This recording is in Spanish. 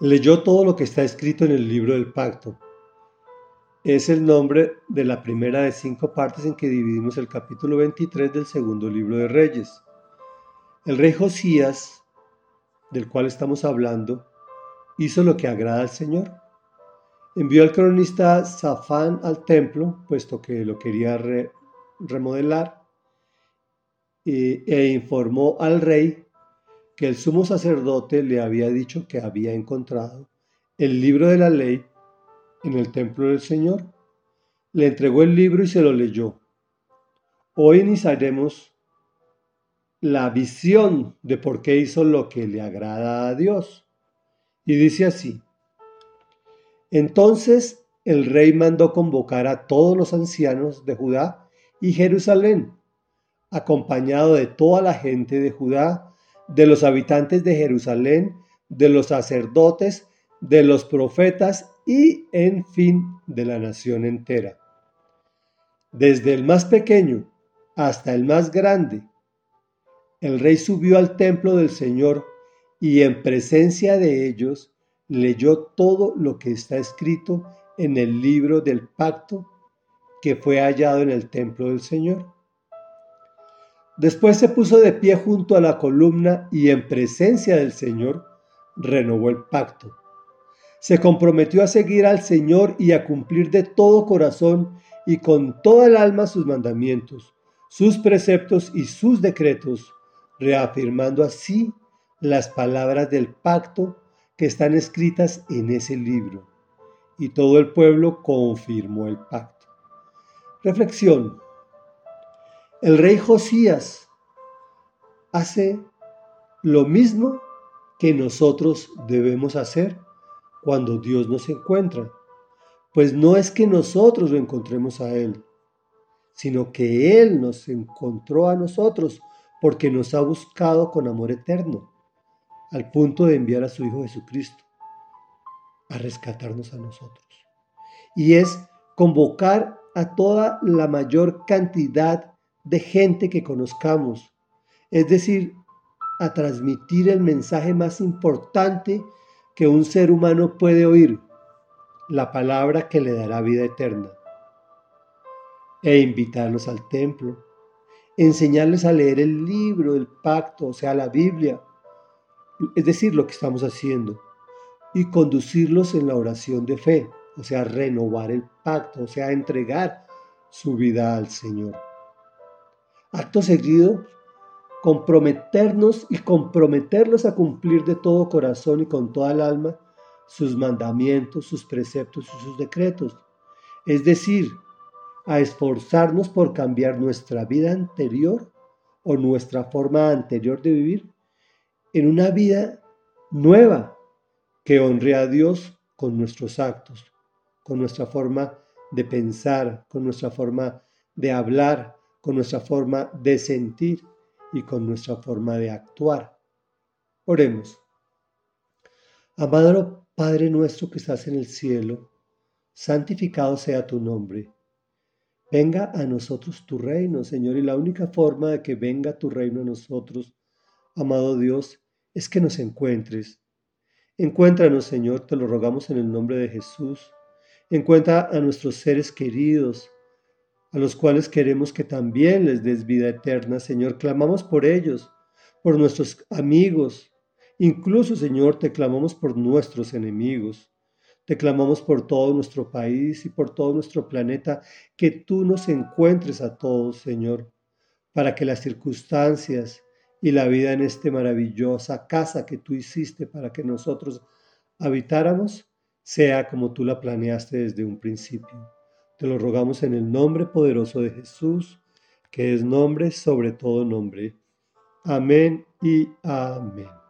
Leyó todo lo que está escrito en el libro del pacto. Es el nombre de la primera de cinco partes en que dividimos el capítulo 23 del segundo libro de Reyes. El rey Josías, del cual estamos hablando, hizo lo que agrada al Señor. Envió al cronista Safán al templo, puesto que lo quería remodelar, e informó al rey que el sumo sacerdote le había dicho que había encontrado el libro de la ley en el templo del Señor. Le entregó el libro y se lo leyó. Hoy iniciaremos la visión de por qué hizo lo que le agrada a Dios. Y dice así, entonces el rey mandó convocar a todos los ancianos de Judá y Jerusalén, acompañado de toda la gente de Judá, de los habitantes de Jerusalén, de los sacerdotes, de los profetas y, en fin, de la nación entera. Desde el más pequeño hasta el más grande, el rey subió al templo del Señor y en presencia de ellos leyó todo lo que está escrito en el libro del pacto que fue hallado en el templo del Señor. Después se puso de pie junto a la columna y en presencia del Señor renovó el pacto. Se comprometió a seguir al Señor y a cumplir de todo corazón y con toda el alma sus mandamientos, sus preceptos y sus decretos, reafirmando así las palabras del pacto que están escritas en ese libro. Y todo el pueblo confirmó el pacto. Reflexión. El rey Josías hace lo mismo que nosotros debemos hacer cuando Dios nos encuentra. Pues no es que nosotros lo encontremos a Él, sino que Él nos encontró a nosotros porque nos ha buscado con amor eterno, al punto de enviar a su Hijo Jesucristo a rescatarnos a nosotros. Y es convocar a toda la mayor cantidad de gente que conozcamos, es decir, a transmitir el mensaje más importante que un ser humano puede oír, la palabra que le dará vida eterna, e invitarlos al templo, enseñarles a leer el libro del pacto, o sea, la Biblia, es decir, lo que estamos haciendo, y conducirlos en la oración de fe, o sea, renovar el pacto, o sea, entregar su vida al Señor. Acto seguido, comprometernos y comprometerlos a cumplir de todo corazón y con toda el alma sus mandamientos, sus preceptos y sus decretos. Es decir, a esforzarnos por cambiar nuestra vida anterior o nuestra forma anterior de vivir en una vida nueva que honre a Dios con nuestros actos, con nuestra forma de pensar, con nuestra forma de hablar, con nuestra forma de sentir y con nuestra forma de actuar. Oremos. Amado Padre nuestro que estás en el cielo, santificado sea tu nombre. Venga a nosotros tu reino, Señor, y la única forma de que venga tu reino a nosotros, amado Dios, es que nos encuentres. Encuéntranos, Señor, te lo rogamos en el nombre de Jesús. Encuentra a nuestros seres queridos, a los cuales queremos que también les des vida eterna, Señor. Clamamos por ellos, por nuestros amigos. Incluso, Señor, te clamamos por nuestros enemigos. Te clamamos por todo nuestro país y por todo nuestro planeta, que tú nos encuentres a todos, Señor, para que las circunstancias y la vida en esta maravillosa casa que tú hiciste para que nosotros habitáramos sea como tú la planeaste desde un principio. Te lo rogamos en el nombre poderoso de Jesús, que es nombre sobre todo nombre. Amén y amén.